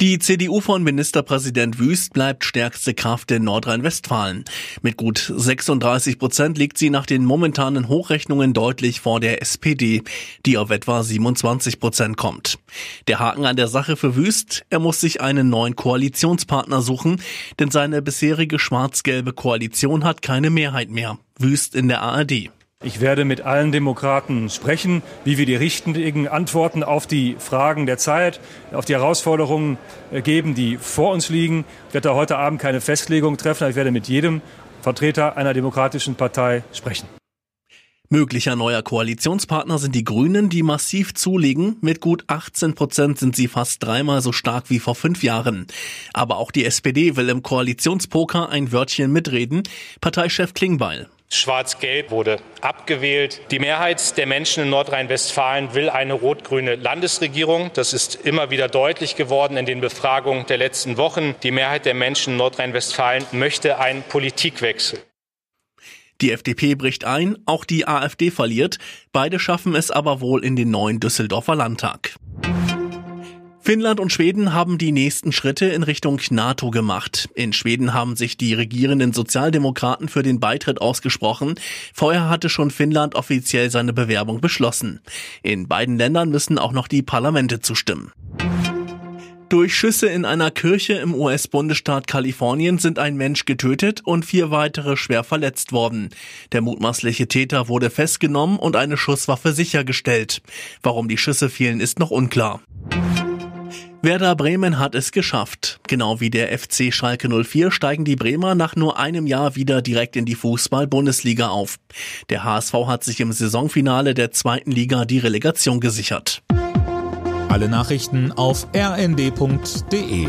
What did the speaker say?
Die CDU von Ministerpräsident Wüst bleibt stärkste Kraft in Nordrhein-Westfalen. Mit gut 36 Prozent liegt sie nach den momentanen Hochrechnungen deutlich vor der SPD, die auf etwa 27 Prozent kommt. Der Haken an der Sache für Wüst, er muss sich einen neuen Koalitionspartner suchen, denn seine bisherige schwarz-gelbe Koalition hat keine Mehrheit mehr. Wüst in der ARD. Ich werde mit allen Demokraten sprechen, wie wir die richtigen Antworten auf die Fragen der Zeit, auf die Herausforderungen äh, geben, die vor uns liegen. Ich werde heute Abend keine Festlegung treffen, aber ich werde mit jedem Vertreter einer demokratischen Partei sprechen. Möglicher neuer Koalitionspartner sind die Grünen, die massiv zulegen. Mit gut 18 Prozent sind sie fast dreimal so stark wie vor fünf Jahren. Aber auch die SPD will im Koalitionspoker ein Wörtchen mitreden. Parteichef Klingbeil. Schwarz-Gelb wurde abgewählt. Die Mehrheit der Menschen in Nordrhein-Westfalen will eine rot-grüne Landesregierung. Das ist immer wieder deutlich geworden in den Befragungen der letzten Wochen. Die Mehrheit der Menschen in Nordrhein-Westfalen möchte einen Politikwechsel. Die FDP bricht ein, auch die AfD verliert. Beide schaffen es aber wohl in den neuen Düsseldorfer Landtag. Finnland und Schweden haben die nächsten Schritte in Richtung NATO gemacht. In Schweden haben sich die regierenden Sozialdemokraten für den Beitritt ausgesprochen. Vorher hatte schon Finnland offiziell seine Bewerbung beschlossen. In beiden Ländern müssen auch noch die Parlamente zustimmen. Durch Schüsse in einer Kirche im US-Bundesstaat Kalifornien sind ein Mensch getötet und vier weitere schwer verletzt worden. Der mutmaßliche Täter wurde festgenommen und eine Schusswaffe sichergestellt. Warum die Schüsse fielen, ist noch unklar. Werder Bremen hat es geschafft. Genau wie der FC Schalke 04 steigen die Bremer nach nur einem Jahr wieder direkt in die Fußball-Bundesliga auf. Der HSV hat sich im Saisonfinale der zweiten Liga die Relegation gesichert. Alle Nachrichten auf rnd.de